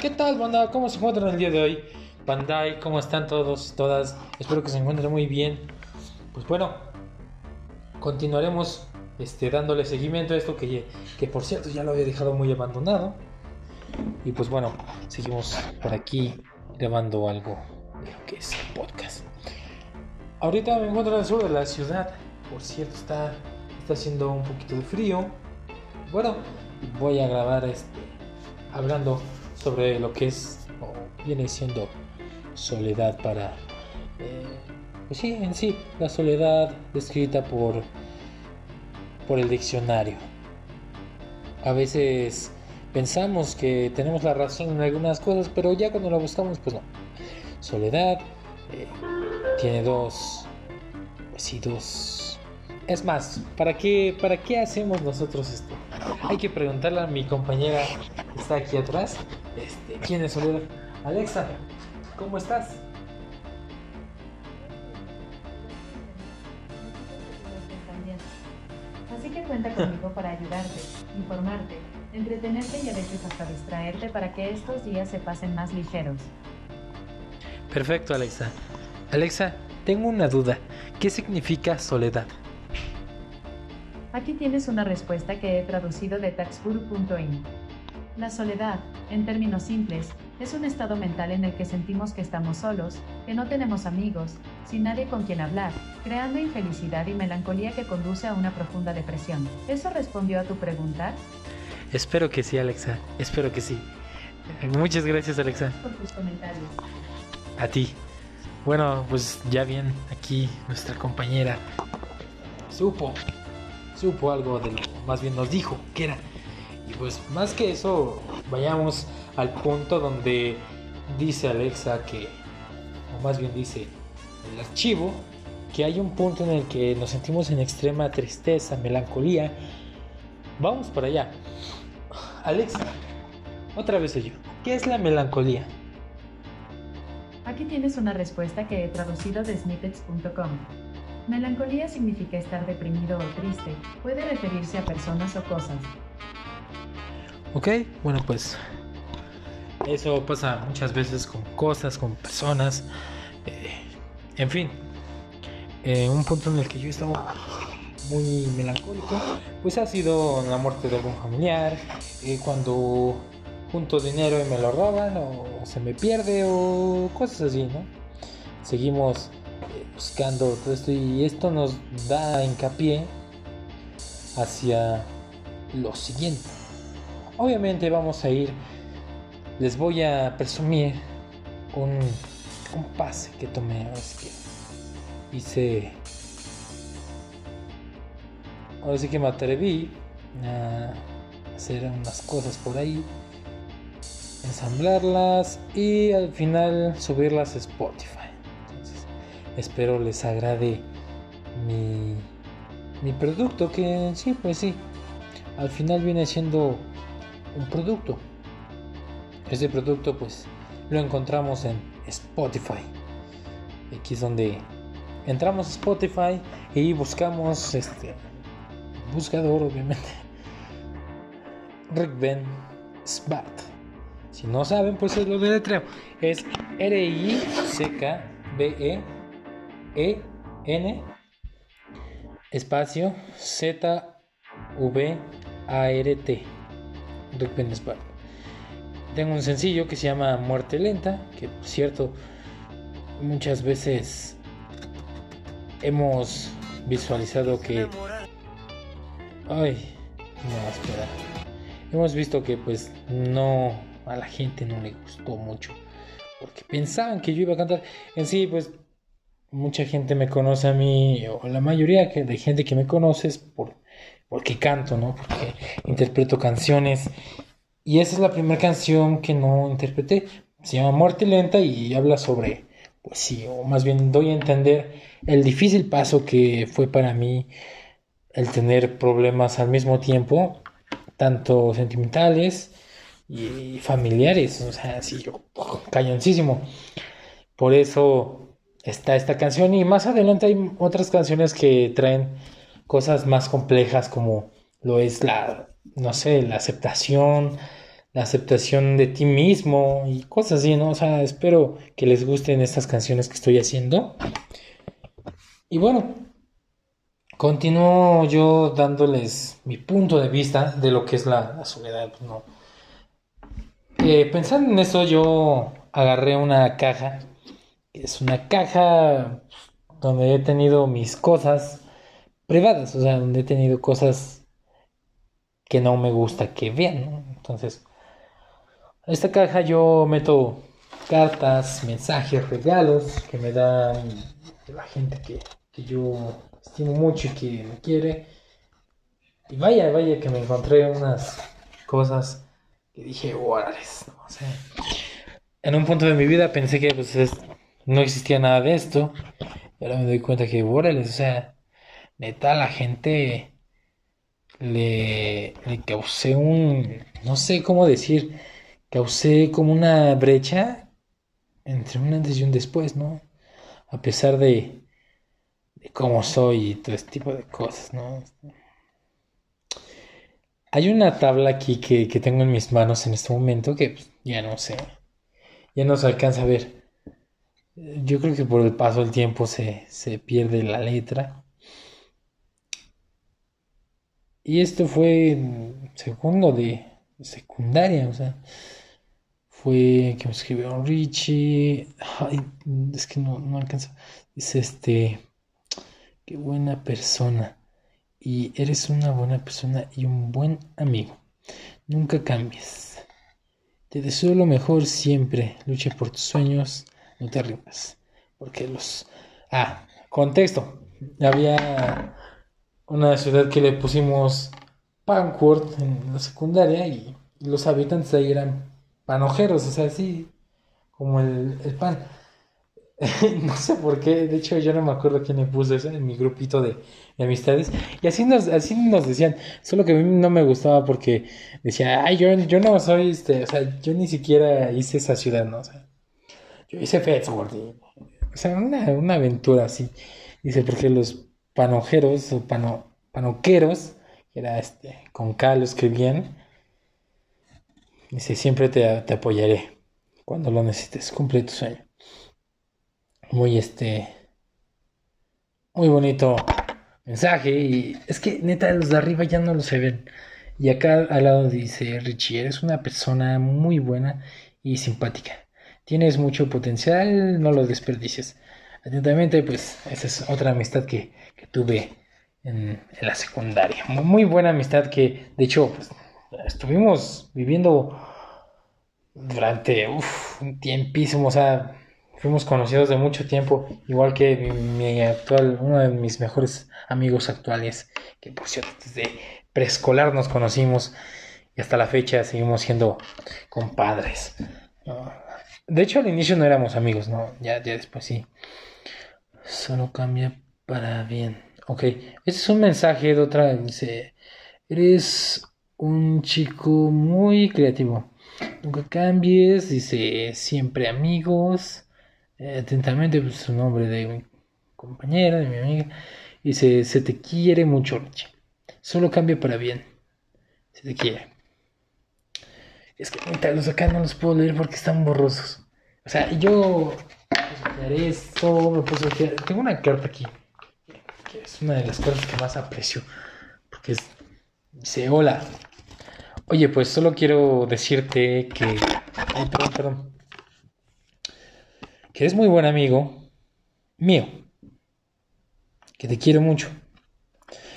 ¿Qué tal, banda? ¿Cómo se encuentran el día de hoy? Bandai, ¿cómo están todos todas? Espero que se encuentren muy bien. Pues bueno, continuaremos este, dándole seguimiento a esto que, que por cierto ya lo había dejado muy abandonado. Y pues bueno, seguimos por aquí grabando algo de lo que es el podcast. Ahorita me encuentro en el sur de la ciudad. Por cierto, está, está haciendo un poquito de frío. Bueno, voy a grabar este, hablando sobre lo que es o viene siendo soledad para eh, pues sí en sí la soledad descrita por por el diccionario. A veces pensamos que tenemos la razón en algunas cosas pero ya cuando la buscamos pues no. Soledad eh, tiene dos pues sí dos. Es más para qué para qué hacemos nosotros esto hay que preguntarle a mi compañera que está aquí atrás este, ¿Quién es Soledad? Alexa, ¿cómo estás? Así que cuenta conmigo para ayudarte, informarte, entretenerte y a veces hasta distraerte para que estos días se pasen más ligeros. Perfecto, Alexa. Alexa, tengo una duda. ¿Qué significa soledad? Aquí tienes una respuesta que he traducido de taxguru.in. La soledad, en términos simples, es un estado mental en el que sentimos que estamos solos, que no tenemos amigos, sin nadie con quien hablar, creando infelicidad y melancolía que conduce a una profunda depresión. ¿Eso respondió a tu pregunta? Espero que sí, Alexa. Espero que sí. Muchas gracias, Alexa. Por tus comentarios. A ti. Bueno, pues ya bien, aquí nuestra compañera supo, supo algo de lo, más bien nos dijo que era y pues más que eso, vayamos al punto donde dice Alexa que, o más bien dice el archivo, que hay un punto en el que nos sentimos en extrema tristeza, melancolía. Vamos para allá. Alexa, otra vez yo. ¿Qué es la melancolía? Aquí tienes una respuesta que he traducido de snippets.com. Melancolía significa estar deprimido o triste. Puede referirse a personas o cosas. Ok, bueno pues eso pasa muchas veces con cosas, con personas, eh, en fin, eh, un punto en el que yo he estado muy melancólico, pues ha sido la muerte de algún familiar, eh, cuando junto dinero y me lo roban o se me pierde o cosas así, ¿no? Seguimos buscando todo esto y esto nos da hincapié hacia lo siguiente Obviamente vamos a ir, les voy a presumir un, un pase que tomé. Hice. Ahora sí que me atreví a hacer unas cosas por ahí, ensamblarlas y al final subirlas a Spotify. Entonces, espero les agrade mi, mi producto, que sí, pues sí, al final viene siendo un producto. Ese producto pues lo encontramos en Spotify. Aquí es donde entramos a Spotify y buscamos este buscador obviamente. Rick Ben Smart. Si no saben, pues es lo deletreo. Es R I C K B E E N espacio Z V A R T. Tengo un sencillo que se llama Muerte Lenta, que por cierto muchas veces hemos visualizado que... Ay, no, espera. Hemos visto que pues no, a la gente no le gustó mucho. Porque pensaban que yo iba a cantar. En sí, pues mucha gente me conoce a mí, o la mayoría de gente que me conoce es por porque canto, ¿no? Porque interpreto canciones. Y esa es la primera canción que no interpreté. Se llama Muerte Lenta y habla sobre, pues sí, o más bien doy a entender el difícil paso que fue para mí el tener problemas al mismo tiempo, tanto sentimentales y familiares. O sea, sí, yo, cañoncísimo. Por eso está esta canción y más adelante hay otras canciones que traen cosas más complejas como lo es la, no sé, la aceptación, la aceptación de ti mismo y cosas así, ¿no? O sea, espero que les gusten estas canciones que estoy haciendo. Y bueno, continúo yo dándoles mi punto de vista de lo que es la, soledad, ¿no? Eh, pensando en esto, yo agarré una caja. Es una caja donde he tenido mis cosas privadas, o sea, donde he tenido cosas que no me gusta que vean, ¿no? Entonces, en esta caja yo meto cartas, mensajes, regalos que me dan la gente que, yo estimo mucho y que me quiere. Y vaya, vaya que me encontré unas cosas que dije, órales, no en un punto de mi vida pensé que pues, no existía nada de esto. Y ahora me doy cuenta que, órales, o sea, neta, la gente le, causé un, no sé cómo decir, causé como una brecha entre un antes y un después, ¿no? A pesar de, de cómo soy y todo este tipo de cosas, ¿no? Hay una tabla aquí que, tengo en mis manos en este momento que pues, ya no sé, ya no se alcanza a ver. Yo creo que por el paso del tiempo se, se pierde la letra. Y esto fue segundo de secundaria, o sea, fue que me escribió Richie. Es que no, no alcanza. Dice este, qué buena persona. Y eres una buena persona y un buen amigo. Nunca cambies. Te deseo lo mejor siempre. Lucha por tus sueños. No te rindas. Porque los... Ah, contexto. Había una ciudad que le pusimos Pancourt en la secundaria y los habitantes ahí eran panojeros, o sea, así como el, el pan. no sé por qué, de hecho yo no me acuerdo quién me puso eso en mi grupito de, amistades. Y así nos, así nos decían, solo que a mí no me gustaba porque decía, ay, yo, yo no soy, este, o sea, yo ni siquiera hice esa ciudad, ¿no? O yo hice Fetsworth, o sea, una, una aventura así. Dice, porque los panojeros o pano, panoqueros, que era este, con K lo escribían, dice, siempre te, te apoyaré cuando lo necesites, cumple tu sueño muy este muy bonito mensaje. Y es que neta los de arriba ya no lo se ven. Y acá al lado dice Richie eres una persona muy buena y simpática. Tienes mucho potencial no lo desperdicies atentamente pues esa es otra amistad que, tuve en, la secundaria muy, buena amistad que de hecho pues, estuvimos viviendo durante un tiempísimo o sea Fuimos conocidos de mucho tiempo, igual que mi, actual, uno de mis mejores amigos actuales, que por cierto desde preescolar nos conocimos y hasta la fecha seguimos siendo compadres. De hecho al inicio no éramos amigos, no, ya, ya después sí. Solo cambia para bien. Ok, este es un mensaje de otra, dice, eres un chico muy creativo. Nunca cambies, dice, siempre amigos. Eh, atentamente pues, su nombre de mi compañera, de mi amiga, y se, te quiere mucho, Richie. Solo cambia para bien. Se te quiere. Es que los acá no los puedo leer porque están borrosos. O sea, yo esto, me puse Tengo una carta aquí, que es una de las cartas que más aprecio, porque es, dice, hola. Oye, pues solo quiero decirte que... Ay, perdón, perdón que es muy buen amigo mío, que te quiero mucho.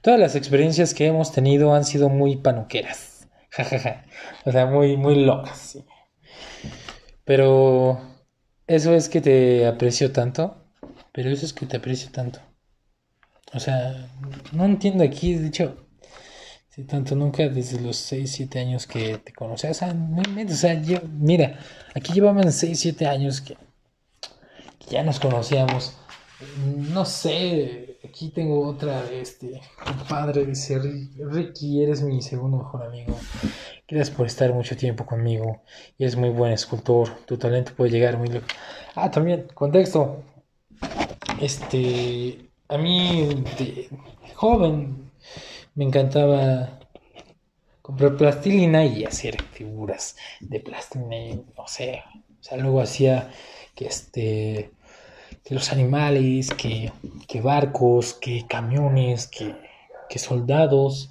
Todas las experiencias que hemos tenido han sido muy panuqueras, jajaja, o sea, muy, muy locas. Pero eso es que te aprecio tanto, pero eso es que te aprecio tanto. O sea, no entiendo aquí, de hecho, si tanto nunca desde los 6, 7 años que te conocí, o sea, o sea, yo, mira, aquí llevaban 6, 7 años que ya nos conocíamos. No sé, aquí tengo otra de este compadre, dice Ricky, eres mi segundo mejor amigo. Gracias por estar mucho tiempo conmigo. Y eres muy buen escultor. Tu talento puede llegar muy lejos. Ah, también, contexto. Este, a mí, joven, me encantaba comprar plastilina y hacer figuras de plastilina, y, no sé, o sea, luego hacía que este que los animales, que, que barcos, que camiones, que, que soldados,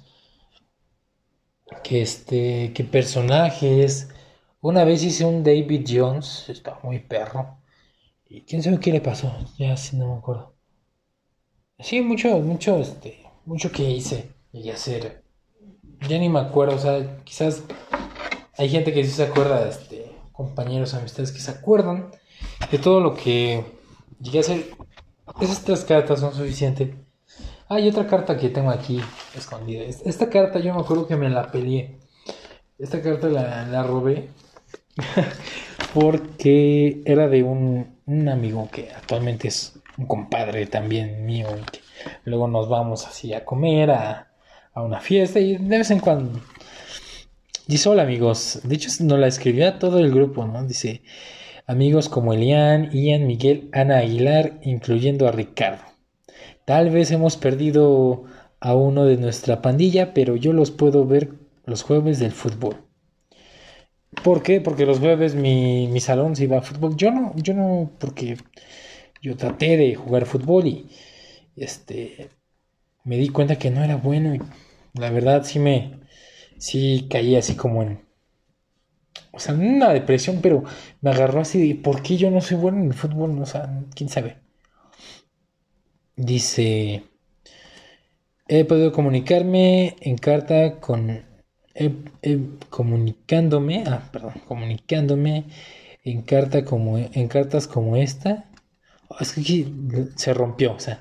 que este, que personajes. Una vez hice un David Jones, está muy perro. Y quién sabe qué le pasó, ya sí no me acuerdo. Sí, mucho, mucho, este, mucho que hice, y hacer. Ya ni me acuerdo, o sea, quizás hay gente que sí se acuerda, este, compañeros, amistades que se acuerdan de todo lo que llegué a hacer. Esas tres cartas son suficientes. Hay otra carta que tengo aquí escondida. Esta carta yo me acuerdo que me la peleé. Esta carta la, robé porque era de un, amigo que actualmente es un compadre también mío. luego nos vamos así a comer, a, a una fiesta y de vez en cuando Dice, hola amigos, de hecho nos la escribió a todo el grupo, ¿no? Dice, amigos como Elian, Ian, Miguel, Ana Aguilar, incluyendo a Ricardo. Tal vez hemos perdido a uno de nuestra pandilla, pero yo los puedo ver los jueves del fútbol. ¿Por qué? Porque los jueves mi, mi salón se iba a fútbol. Yo no, yo no, porque yo traté de jugar fútbol y este me di cuenta que no era bueno y la verdad sí me, sí caí así como en... O sea, una depresión, pero me agarró así de, ¿por qué yo no soy bueno en el fútbol? O sea, quién sabe. Dice, he podido comunicarme en carta con... comunicándome, ah, perdón, comunicándome en carta como en cartas como esta. Es que aquí se rompió, o sea,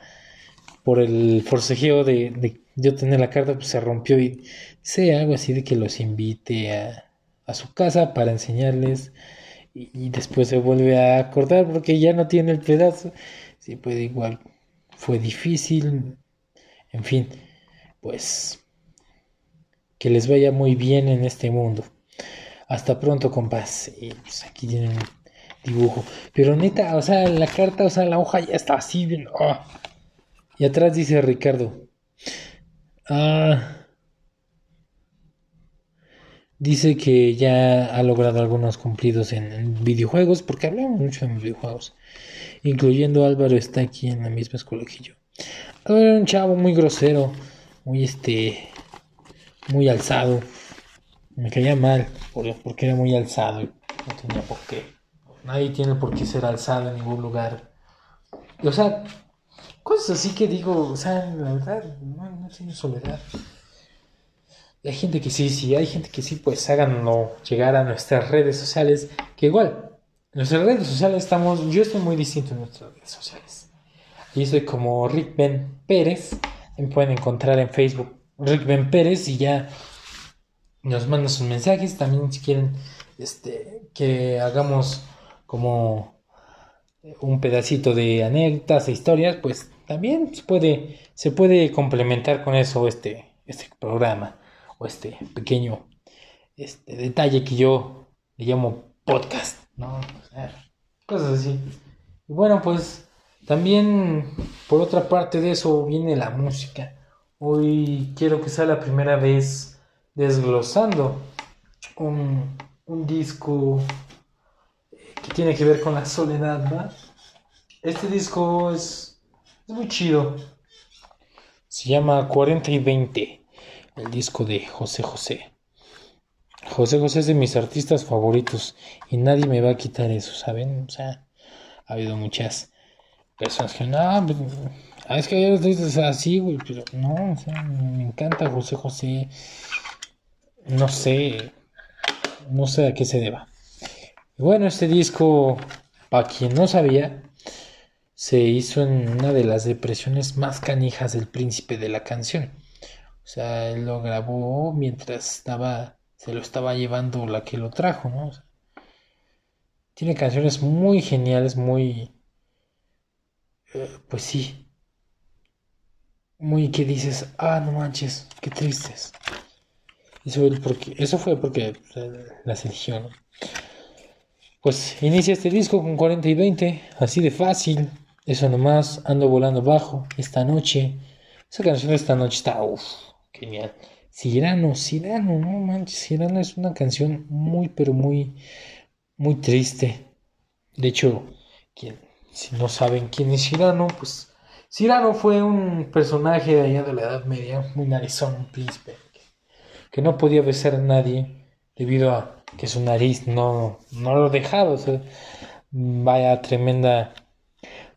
por el forcejeo de, de yo tener la carta, pues se rompió y sea algo así de que los invite a, a su casa para enseñarles y, después se vuelve a acordar porque ya no tiene el pedazo. Sí, puede igual, fue difícil, en fin, pues que les vaya muy bien en este mundo. Hasta pronto, compás. Y pues aquí tienen dibujo. Pero neta, o sea, la carta, o sea, la hoja ya está así. Oh. Y atrás dice Ricardo. Ah. Dice que ya ha logrado algunos cumplidos en, videojuegos, porque hablamos mucho de videojuegos. Incluyendo Álvaro está aquí en la misma escuela que yo. Álvaro era un chavo muy grosero, muy este, muy alzado. Me caía mal porque era muy alzado. No tenía por qué. Nadie tiene por qué ser alzado en ningún lugar. o sea, cosas así que digo, o sea, la verdad, no, no tiene soledad hay gente que sí, sí, hay gente que sí, pues háganlo llegar a nuestras redes sociales, que igual, en nuestras redes sociales estamos, yo estoy muy distinto en nuestras redes sociales. Yo soy como Rick Ben Pérez, me pueden encontrar en Facebook Rick Ben Pérez y ya nos mandan sus mensajes, también si quieren este, que hagamos como un pedacito de anécdotas e historias, pues también se puede, complementar con eso este, este programa este pequeño este detalle que yo le llamo podcast, ¿no? cosas así. Y bueno, pues también por otra parte de eso viene la música. Hoy quiero que sea la primera vez desglosando un, un disco que tiene que ver con la soledad, Este disco es, es muy chido. Se llama 40 y 20 el disco de José José. José José es de mis artistas favoritos y nadie me va a quitar eso, ¿saben? O sea, ha habido muchas personas que no, pues, ah, es que hay artistas así, güey, pero no, o sea, me encanta José José. No sé, no sé a qué se deba. Bueno, este disco, para quien no sabía, se hizo en una de las depresiones más canijas del príncipe de la canción. O sea, él lo grabó mientras estaba, se lo estaba llevando la que lo trajo, ¿no? tiene canciones muy geniales, muy, eh, pues sí, muy que dices, ah, no manches, qué tristes. Eso, porque, eso fue porque las eligió, ¿no? Pues inicia este disco con 40 y 20, así de fácil, eso nomás, ando volando bajo esta noche. Esa canción de esta noche está, uff, genial. Cirano, Cirano, no manches, Cirano es una canción muy, pero muy, muy triste. De hecho, si no saben quién es Cirano, pues Cirano fue un personaje de allá de la Edad Media, muy narizón, un príncipe, que, no podía besar a nadie debido a que su nariz no, no lo dejaba. O vaya tremenda,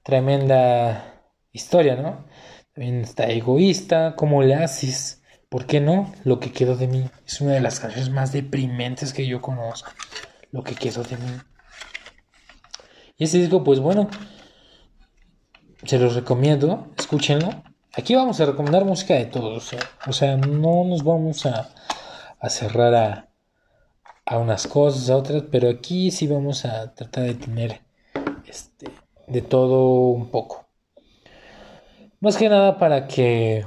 tremenda historia, ¿no? También está egoísta, ¿cómo le haces? ¿Por qué no? Lo que quedó de mí es una de las canciones más deprimentes que yo conozco. Lo que quedó de mí. Y ese disco, pues bueno, se los recomiendo, escúchenlo. Aquí vamos a recomendar música de todos, o sea, no nos vamos a, a cerrar a, a, unas cosas, a otras, pero aquí sí vamos a tratar de tener este, de todo un poco. Más que nada para que...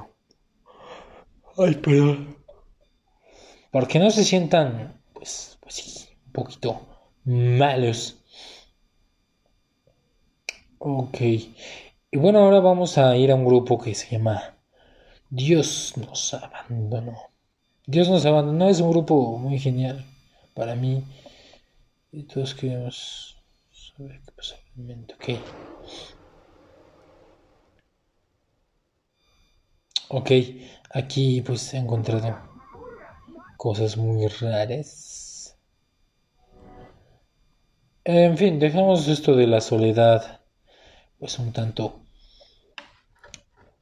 Ay, perdón. Para que no se sientan, pues, pues sí, un poquito malos. Ok. Y bueno, ahora vamos a ir a un grupo que se llama Dios nos abandonó. Dios nos abandonó es un grupo muy genial para mí. Y todos queremos saber qué pasa Ok. Ok, aquí pues he encontrado cosas muy raras. En fin, dejamos esto de la soledad, pues un tanto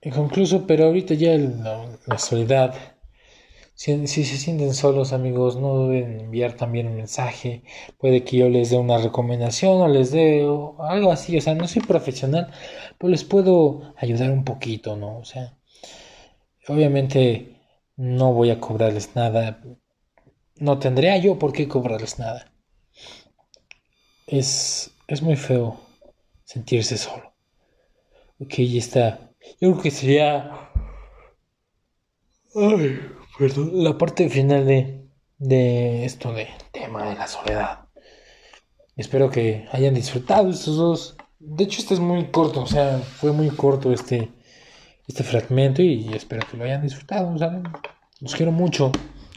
inconcluso, pero ahorita ya la, soledad, si, se sienten solos amigos, no deben enviar también un mensaje, puede que yo les dé una recomendación o les dé algo así, o sea, no soy profesional, pero les puedo ayudar un poquito, ¿no? O sea, Obviamente no voy a cobrarles nada. No tendría yo por qué cobrarles nada. Es, es muy feo sentirse solo. Ok, ya está. Yo creo que sería... Ay, perdón. La parte final de, de esto de tema de la soledad. Espero que hayan disfrutado estos dos. De hecho, este es muy corto, o sea, fue muy corto este, este fragmento y espero que lo hayan disfrutado. ¿saben? Los quiero mucho.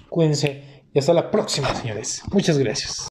Cuídense y hasta la próxima, señores. Muchas gracias.